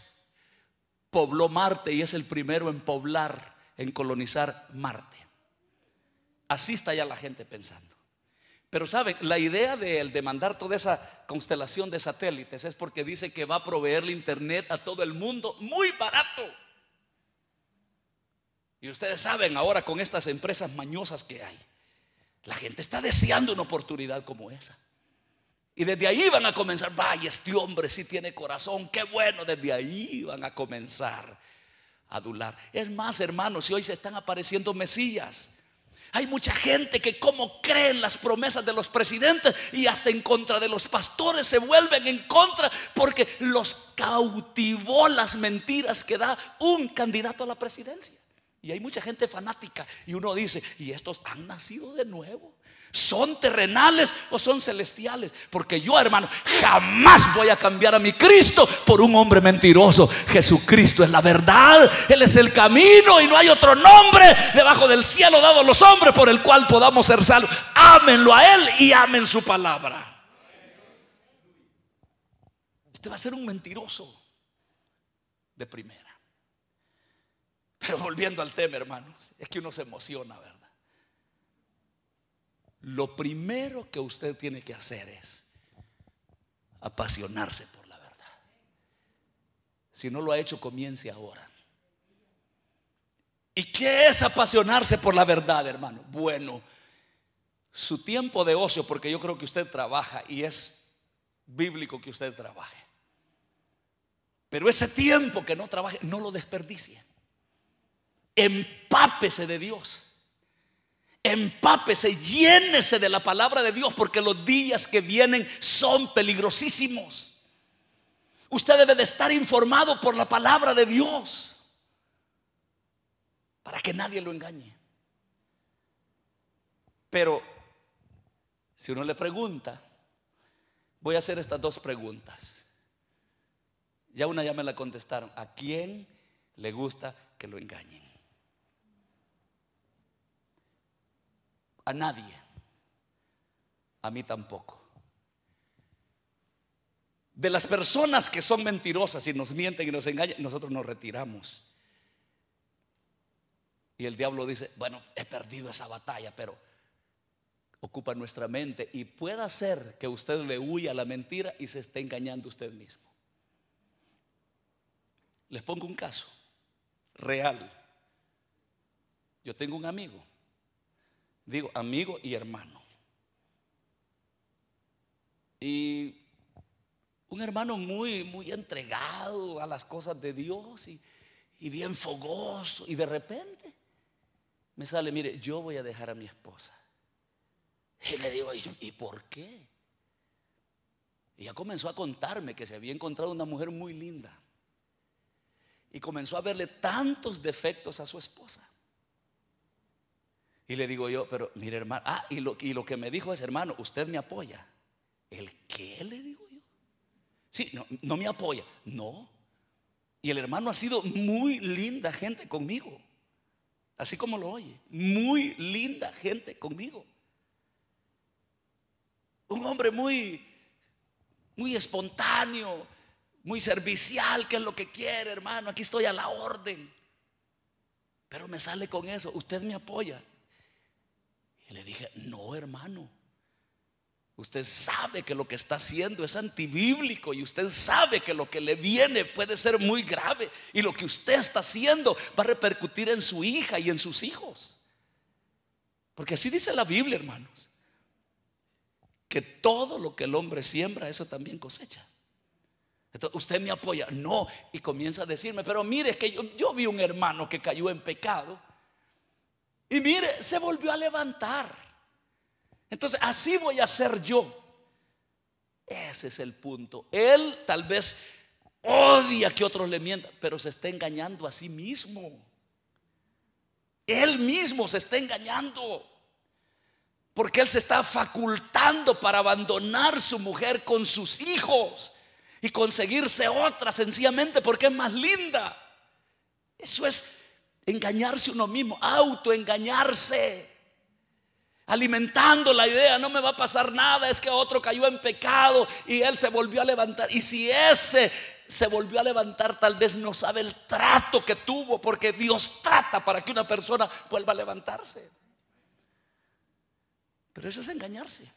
pobló Marte y es el primero en poblar, en colonizar Marte. Así está ya la gente pensando. Pero saben, la idea de él de mandar toda esa constelación de satélites es porque dice que va a proveerle internet a todo el mundo muy barato. Y ustedes saben ahora con estas empresas mañosas que hay, la gente está deseando una oportunidad como esa. Y desde ahí van a comenzar, vaya, este hombre sí tiene corazón, qué bueno, desde ahí van a comenzar a adular. Es más, hermanos, si hoy se están apareciendo mesillas, hay mucha gente que como creen las promesas de los presidentes y hasta en contra de los pastores se vuelven en contra porque los cautivó las mentiras que da un candidato a la presidencia. Y hay mucha gente fanática. Y uno dice, ¿y estos han nacido de nuevo? ¿Son terrenales o son celestiales? Porque yo, hermano, jamás voy a cambiar a mi Cristo por un hombre mentiroso. Jesucristo es la verdad. Él es el camino y no hay otro nombre debajo del cielo dado a los hombres por el cual podamos ser salvos. Ámenlo a Él y amen su palabra. Este va a ser un mentiroso de primera. Pero volviendo al tema, hermanos, es que uno se emociona, ¿verdad? Lo primero que usted tiene que hacer es apasionarse por la verdad. Si no lo ha hecho, comience ahora. ¿Y qué es apasionarse por la verdad, hermano? Bueno, su tiempo de ocio, porque yo creo que usted trabaja y es bíblico que usted trabaje. Pero ese tiempo que no trabaje, no lo desperdicie empápese de Dios. Empápese, llénese de la palabra de Dios porque los días que vienen son peligrosísimos. Usted debe de estar informado por la palabra de Dios para que nadie lo engañe. Pero si uno le pregunta, voy a hacer estas dos preguntas. Ya una ya me la contestaron. ¿A quién le gusta que lo engañen? A nadie. A mí tampoco. De las personas que son mentirosas y nos mienten y nos engañan, nosotros nos retiramos. Y el diablo dice, bueno, he perdido esa batalla, pero ocupa nuestra mente y puede ser que usted le huya a la mentira y se esté engañando usted mismo. Les pongo un caso real. Yo tengo un amigo Digo, amigo y hermano. Y un hermano muy, muy entregado a las cosas de Dios y, bien fogoso. Y de repente me sale, mire, yo voy a dejar a mi esposa. Y le digo, ¿y, por qué? Y ya comenzó a contarme que se había encontrado una mujer muy linda. Y comenzó a verle tantos defectos a su esposa. Y le digo yo, pero mire hermano, ah, y lo, que me dijo es, hermano, usted me apoya. ¿El qué le digo yo? Sí, no, no me apoya. No. Y el hermano ha sido muy linda gente conmigo. Así como lo oye. Muy linda gente conmigo. Un hombre muy, muy espontáneo, muy servicial, que es lo que quiere, hermano. Aquí estoy a la orden. Pero me sale con eso. Usted me apoya. Le dije, no, hermano. Usted sabe que lo que está haciendo es antibíblico y usted sabe que lo que le viene puede ser muy grave y lo que usted está haciendo va a repercutir en su hija y en sus hijos. Porque así dice la Biblia, hermanos, que todo lo que el hombre siembra, eso también cosecha. Entonces, usted me apoya, no, y comienza a decirme, pero mire, que yo, yo vi un hermano que cayó en pecado y mire, se volvió a levantar. Entonces, así voy a ser yo. Ese es el punto. Él tal vez odia que otros le mientan, pero se está engañando a sí mismo. Él mismo se está engañando. Porque él se está facultando para abandonar su mujer con sus hijos y conseguirse otra sencillamente porque es más linda. Eso es engañarse uno mismo, autoengañarse alimentando la idea, no me va a pasar nada, es que otro cayó en pecado y él se volvió a levantar. Y si ese se volvió a levantar, tal vez no sabe el trato que tuvo, porque Dios trata para que una persona vuelva a levantarse. Pero eso es engañarse.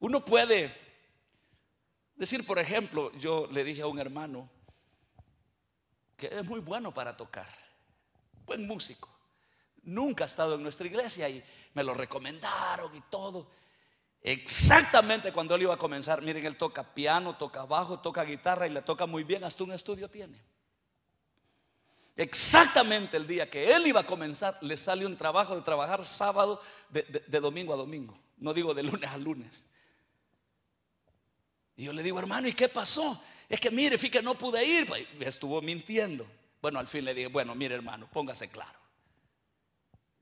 Uno puede decir, por ejemplo, yo le dije a un hermano que es muy bueno para tocar, buen músico. Nunca ha estado en nuestra iglesia y me lo recomendaron y todo. Exactamente cuando él iba a comenzar, miren, él toca piano, toca bajo, toca guitarra y le toca muy bien, hasta un estudio tiene. Exactamente el día que él iba a comenzar, le sale un trabajo de trabajar sábado de, domingo a domingo. No digo de lunes a lunes. Y yo le digo, hermano, ¿y qué pasó? Es que mire, fíjate, no pude ir. Pues, estuvo mintiendo. Bueno, al fin le dije, bueno, mire hermano, póngase claro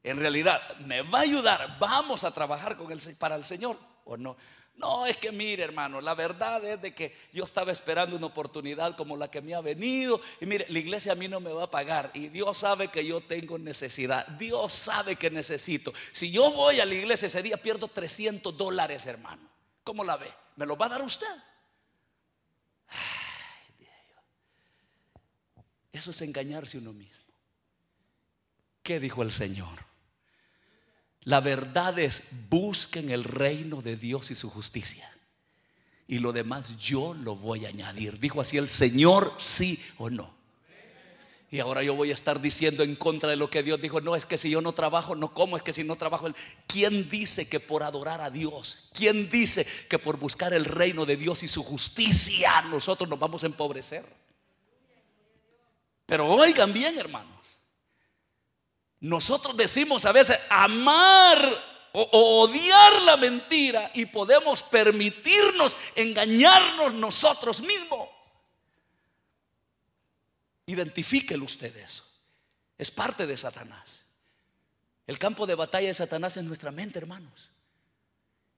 en realidad me va a ayudar, vamos a trabajar con para el Señor o no. No, es que mire hermano, la verdad es de que yo estaba esperando una oportunidad como la que me ha venido y mire, la iglesia a mí no me va a pagar y Dios sabe que yo tengo necesidad, Dios sabe que necesito. Si yo voy a la iglesia ese día pierdo 300 dólares hermano. ¿Cómo la ve? ¿Me lo va a dar usted? Eso es engañarse uno mismo. ¿Qué dijo el Señor? La verdad es, busquen el reino de Dios y su justicia. Y lo demás yo lo voy a añadir. Dijo así el Señor, sí o no. Y ahora yo voy a estar diciendo en contra de lo que Dios dijo. No, es que si yo no trabajo, no como, es que si no trabajo. ¿Quién dice que por adorar a Dios? ¿Quién dice que por buscar el reino de Dios y su justicia nosotros nos vamos a empobrecer? Pero oigan bien, hermano. Nosotros decimos a veces amar o, odiar la mentira y podemos permitirnos engañarnos nosotros mismos. Identifíquelo usted eso. Es parte de Satanás. El campo de batalla de Satanás es nuestra mente, hermanos.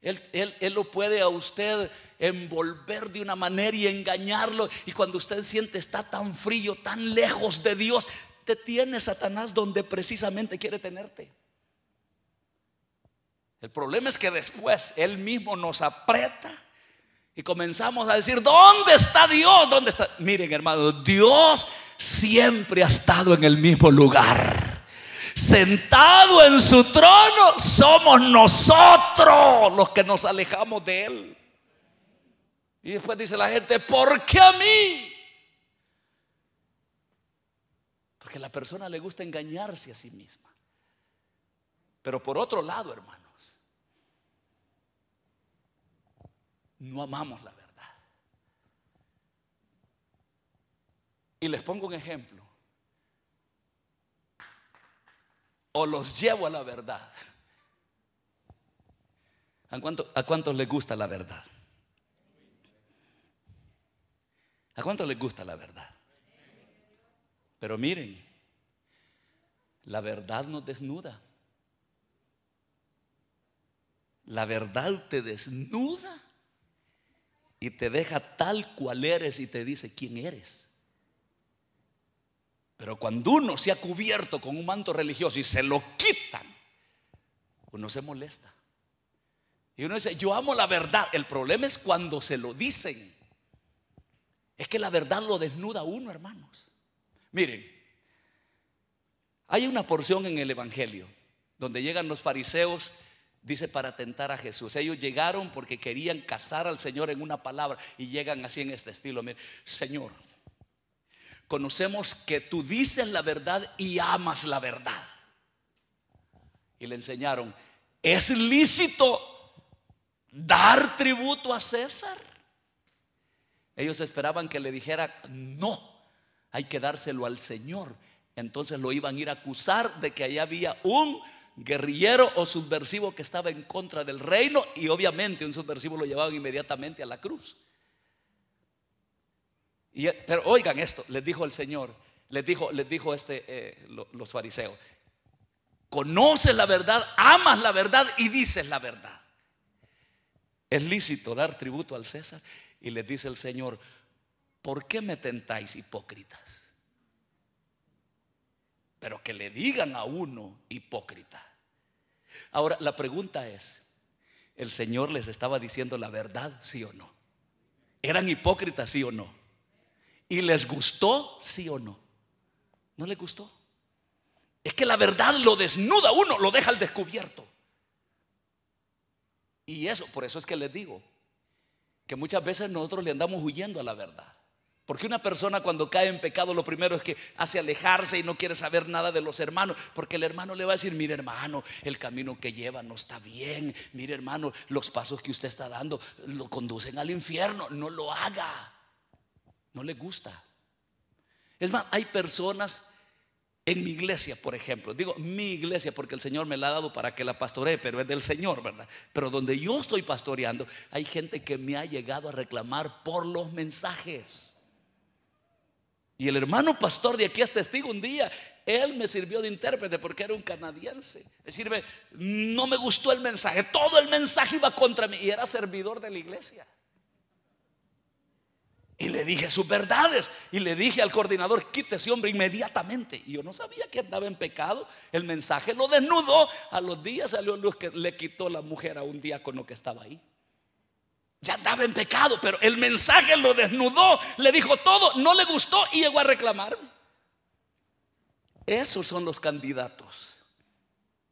Él, lo puede a usted envolver de una manera y engañarlo. Y cuando usted siente está tan frío, tan lejos de Dios, te tiene Satanás donde precisamente quiere tenerte. El problema es que después Él mismo nos aprieta y comenzamos a decir, ¿dónde está Dios? ¿Dónde está? Miren hermano, Dios siempre ha estado en el mismo lugar. Sentado en su trono, somos nosotros los que nos alejamos de Él. Y después dice la gente, ¿por qué a mí? Porque a la persona le gusta engañarse a sí misma. Pero por otro lado, hermanos, no amamos la verdad. Y les pongo un ejemplo. O los llevo a la verdad. ¿A, cuánto, ¿A cuántos les gusta la verdad? ¿A cuántos les gusta la verdad? Pero miren, la verdad nos desnuda. La verdad te desnuda y te deja tal cual eres y te dice quién eres. Pero cuando uno se ha cubierto con un manto religioso y se lo quitan, uno se molesta. Y uno dice, yo amo la verdad. El problema es cuando se lo dicen. Es que la verdad lo desnuda uno, hermanos. Miren, hay una porción en el Evangelio donde llegan los fariseos Dice para tentar a Jesús. Ellos llegaron porque querían casar al Señor en una palabra y llegan así en este estilo. Señor, conocemos que tú dices la verdad y amas la verdad. Y le enseñaron, ¿es lícito dar tributo a César? Ellos esperaban que le dijera, no, hay que dárselo al Señor. Entonces lo iban a ir a acusar de que allá había un guerrillero o subversivo que estaba en contra del reino y obviamente un subversivo lo llevaban inmediatamente a la cruz. Pero oigan esto, les dijo el Señor, les dijo, les dijo este, eh, los fariseos, conoces la verdad, amas la verdad y dices la verdad. Es lícito dar tributo al César. Y les dice el Señor, ¿por qué me tentáis hipócritas? Pero que le digan a uno hipócrita. Ahora, la pregunta es, ¿el Señor les estaba diciendo la verdad, sí o no? ¿Eran hipócritas, sí o no? ¿Y les gustó, sí o no? ¿No les gustó? Es que la verdad lo desnuda uno, lo deja al descubierto. Y eso, por eso es que les digo que muchas veces nosotros le andamos huyendo a la verdad. Porque una persona cuando cae en pecado lo primero es que hace alejarse y no quiere saber nada de los hermanos. Porque el hermano le va a decir, mire hermano, el camino que lleva no está bien. Mire hermano, los pasos que usted está dando lo conducen al infierno. No lo haga. No le gusta. Es más, hay personas en mi iglesia, por ejemplo, digo mi iglesia porque el Señor me la ha dado para que la pastoree, pero es del Señor, ¿verdad? Pero donde yo estoy pastoreando, hay gente que me ha llegado a reclamar por los mensajes. Y el hermano pastor de aquí es testigo un día, él me sirvió de intérprete porque era un canadiense. Decirme, no me gustó el mensaje, todo el mensaje iba contra mí y era servidor de la iglesia. Y le dije sus verdades. Y le dije al coordinador, quite ese hombre inmediatamente. Y yo no sabía que andaba en pecado. El mensaje lo desnudó. A los días salió luz que le quitó la mujer a un diácono que estaba ahí. Ya andaba en pecado, pero el mensaje lo desnudó. Le dijo todo, no le gustó y llegó a reclamarme. Esos son los candidatos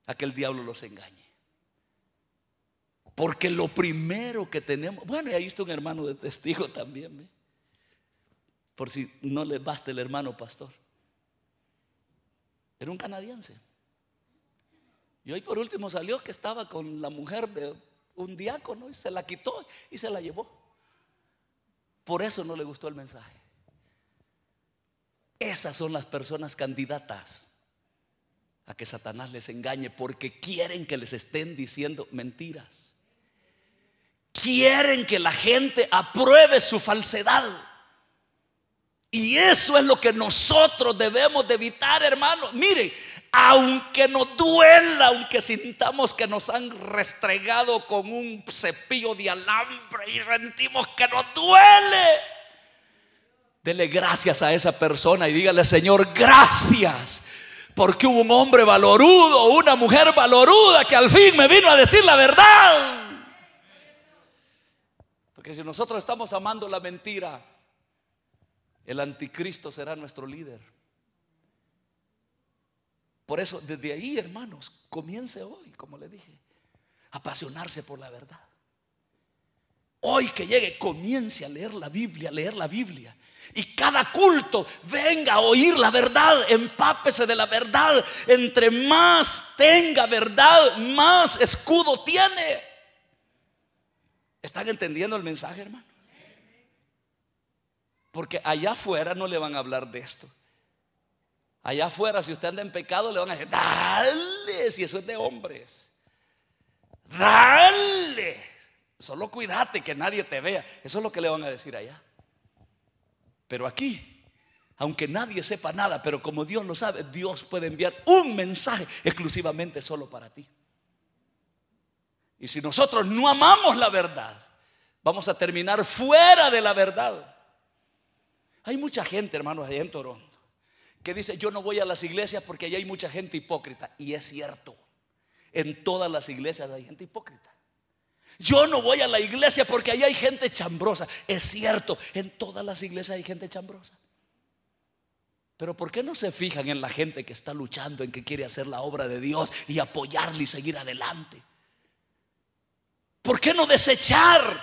a que el diablo los engañe. Porque lo primero que tenemos, bueno, y ahí está un hermano de testigo también. Por si no le basta el hermano pastor. Era un canadiense. Y hoy por último salió que estaba con la mujer de un diácono y se la quitó y se la llevó. Por eso no le gustó el mensaje. Esas son las personas candidatas a que Satanás les engañe porque quieren que les estén diciendo mentiras. Quieren que la gente apruebe su falsedad. Y eso es lo que nosotros debemos de evitar, hermanos. Miren, aunque nos duela, aunque sintamos que nos han restregado con un cepillo de alambre y sentimos que nos duele, dele gracias a esa persona y dígale, Señor, gracias. Porque hubo un hombre valorudo, una mujer valoruda que al fin me vino a decir la verdad. Porque si nosotros estamos amando la mentira, el anticristo será nuestro líder. Por eso, desde ahí, hermanos, comience hoy, como le dije, apasionarse por la verdad. Hoy que llegue, comience a leer la Biblia, a leer la Biblia. Y cada culto venga a oír la verdad, empápese de la verdad. Entre más tenga verdad, más escudo tiene. ¿Están entendiendo el mensaje, hermano? Porque allá afuera no le van a hablar de esto. Allá afuera, si usted anda en pecado, le van a decir, dale, si eso es de hombres. Dale. Solo cuídate que nadie te vea. Eso es lo que le van a decir allá. Pero aquí, aunque nadie sepa nada, pero como Dios lo sabe, Dios puede enviar un mensaje exclusivamente solo para ti. Y si nosotros no amamos la verdad, vamos a terminar fuera de la verdad. Hay mucha gente, hermanos, allá en Toronto, que dice, yo no voy a las iglesias porque allá hay mucha gente hipócrita. Y es cierto, en todas las iglesias hay gente hipócrita. Yo no voy a la iglesia porque allá hay gente chambrosa. Es cierto, en todas las iglesias hay gente chambrosa. Pero ¿por qué no se fijan en la gente que está luchando, en que quiere hacer la obra de Dios y apoyarle y seguir adelante? ¿Por qué no desechar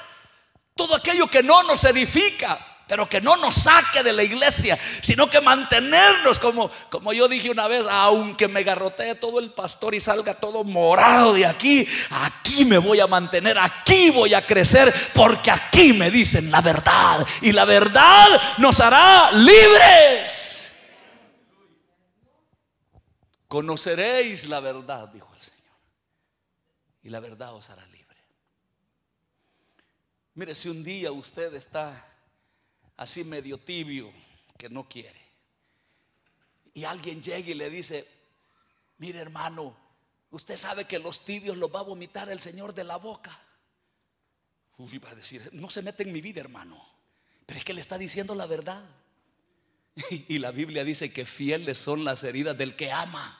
todo aquello que no nos edifica? Pero que no nos saque de la iglesia, sino que mantenernos como, como yo dije una vez, aunque me garrotee todo el pastor y salga todo morado de aquí, aquí me voy a mantener, aquí voy a crecer, porque aquí me dicen la verdad y la verdad nos hará libres. Conoceréis la verdad, dijo el Señor, y la verdad os hará libre. Mire, si un día usted está así medio tibio, que no quiere. Y alguien llega y le dice, mire hermano, usted sabe que los tibios los va a vomitar el Señor de la boca. Uy, va a decir, no se mete en mi vida, hermano. Pero es que le está diciendo la verdad. Y la Biblia dice que fieles son las heridas del que ama.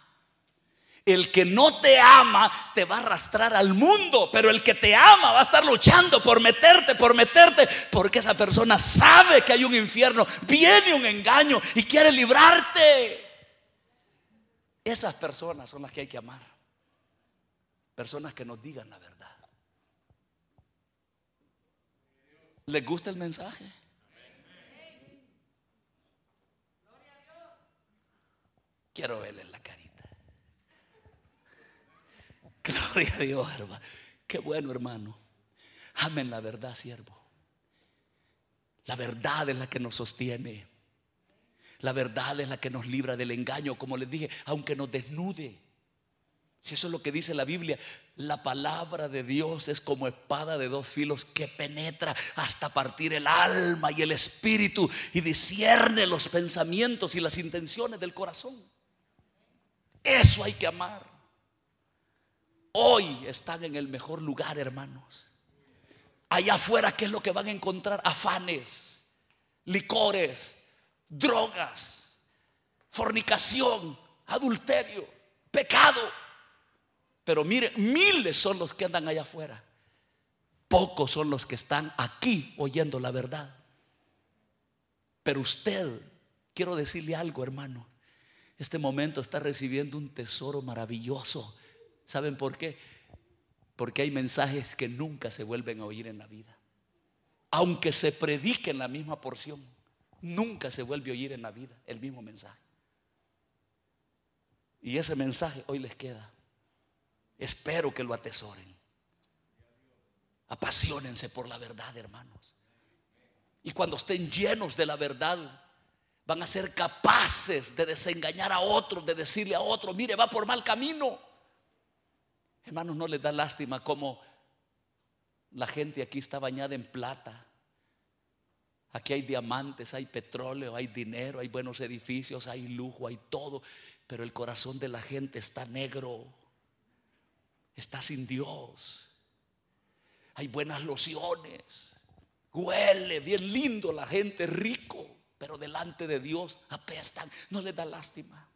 El que no te ama te va a arrastrar al mundo, pero el que te ama va a estar luchando por meterte, por meterte, porque esa persona sabe que hay un infierno, viene un engaño y quiere librarte. Esas personas son las que hay que amar. Personas que nos digan la verdad. ¿Les gusta el mensaje? Quiero verles la carita. Gloria a Dios, hermano. Qué bueno, hermano. Amen la verdad, siervo. La verdad es la que nos sostiene. La verdad es la que nos libra del engaño, como les dije, aunque nos desnude. Si eso es lo que dice la Biblia, la palabra de Dios es como espada de dos filos que penetra hasta partir el alma y el espíritu y discierne los pensamientos y las intenciones del corazón. Eso hay que amar. Hoy están en el mejor lugar, hermanos. Allá afuera, ¿qué es lo que van a encontrar? Afanes, licores, drogas, fornicación, adulterio, pecado. Pero mire, miles son los que andan allá afuera. Pocos son los que están aquí oyendo la verdad. Pero usted, quiero decirle algo, hermano. Este momento está recibiendo un tesoro maravilloso ¿Saben por qué? Porque hay mensajes que nunca se vuelven a oír en la vida. Aunque se predique en la misma porción, nunca se vuelve a oír en la vida el mismo mensaje. Y ese mensaje hoy les queda. Espero que lo atesoren. Apasionense por la verdad, hermanos. Y cuando estén llenos de la verdad, van a ser capaces de desengañar a otros, de decirle a otro, mire, va por mal camino. Hermanos, no les da lástima como la gente aquí está bañada en plata. Aquí hay diamantes, hay petróleo, hay dinero, hay buenos edificios, hay lujo, hay todo. Pero el corazón de la gente está negro. Está sin Dios. Hay buenas lociones. Huele bien lindo la gente, rico. Pero delante de Dios apestan. No les da lástima.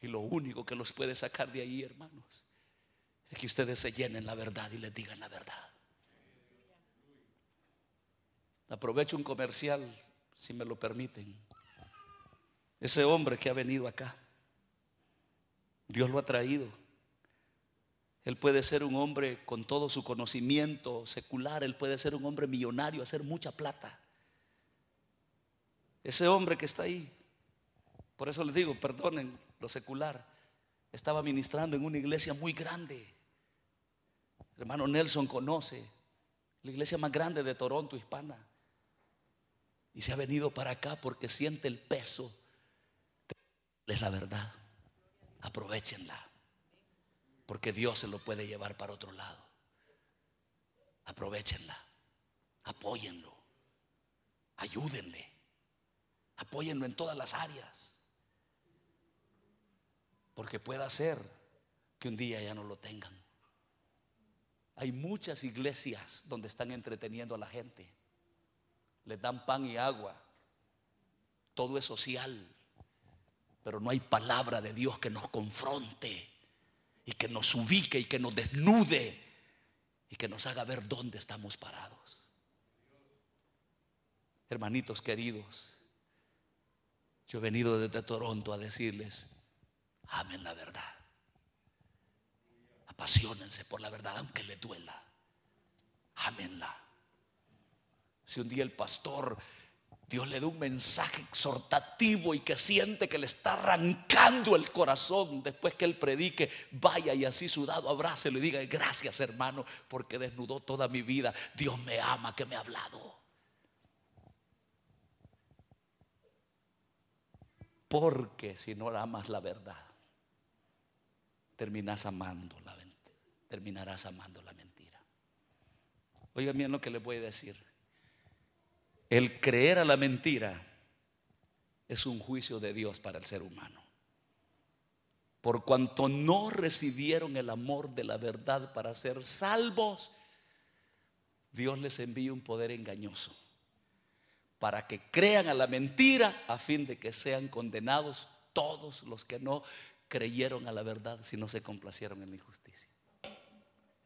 Y lo único que los puede sacar de ahí, hermanos, es que ustedes se llenen la verdad y les digan la verdad. Aprovecho un comercial, si me lo permiten. Ese hombre que ha venido acá, Dios lo ha traído. Él puede ser un hombre con todo su conocimiento secular, él puede ser un hombre millonario, hacer mucha plata. Ese hombre que está ahí, por eso les digo, perdonen lo secular, estaba ministrando en una iglesia muy grande hermano Nelson conoce la iglesia más grande de Toronto, hispana. Y se ha venido para acá porque siente el peso. Es la verdad. Aprovechenla. Porque Dios se lo puede llevar para otro lado. Aprovechenla. Apóyenlo. Ayúdenle. Apóyenlo en todas las áreas. Porque pueda ser que un día ya no lo tengan. Hay muchas iglesias donde están entreteniendo a la gente. Les dan pan y agua. Todo es social. Pero no hay palabra de Dios que nos confronte y que nos ubique y que nos desnude y que nos haga ver dónde estamos parados. Hermanitos queridos, yo he venido desde Toronto a decirles, amen la verdad Apasionense por la verdad, aunque le duela. Ámenla. Si un día el pastor Dios le da un mensaje exhortativo y que siente que le está arrancando el corazón después que él predique. Vaya y así sudado abrace y diga gracias hermano porque desnudó toda mi vida. Dios me ama que me ha hablado. Porque si no amas la verdad, terminas amando la terminarás amando la mentira. Oigan bien lo que les voy a decir. El creer a la mentira es un juicio de Dios para el ser humano. Por cuanto no recibieron el amor de la verdad para ser salvos, Dios les envía un poder engañoso para que crean a la mentira a fin de que sean condenados todos los que no creyeron a la verdad, si no se complacieron en la injusticia.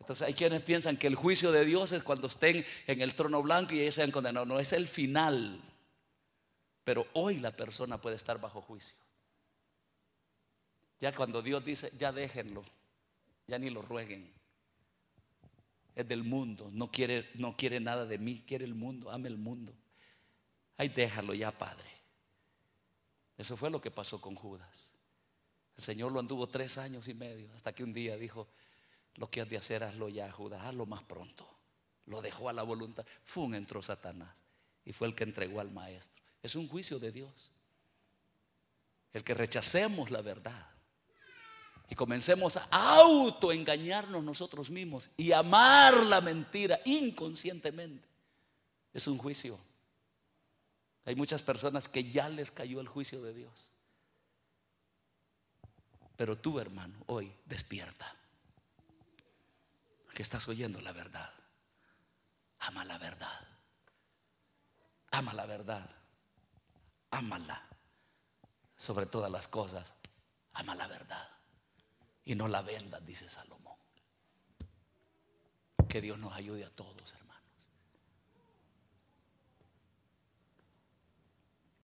Entonces hay quienes piensan que el juicio de Dios es cuando estén en el trono blanco y ellos sean condenados. No, es el final. Pero hoy la persona puede estar bajo juicio. Ya cuando Dios dice, ya déjenlo, ya ni lo rueguen. Es del mundo, no quiere, no quiere nada de mí, quiere el mundo, ame el mundo. Ay, déjalo ya, Padre. Eso fue lo que pasó con Judas. El Señor lo anduvo tres años y medio, hasta que un día dijo, lo que has de hacer, hazlo ya, Judas, hazlo más pronto. Lo dejó a la voluntad. Fue entró Satanás y fue el que entregó al maestro. Es un juicio de Dios. El que rechacemos la verdad y comencemos a autoengañarnos nosotros mismos y amar la mentira inconscientemente, es un juicio. Hay muchas personas que ya les cayó el juicio de Dios. Pero tú, hermano, hoy despierta que estás oyendo la verdad. Ama la verdad. Ama la verdad. Ámala. Sobre todas las cosas, ama la verdad. Y no la vendas, dice Salomón. Que Dios nos ayude a todos.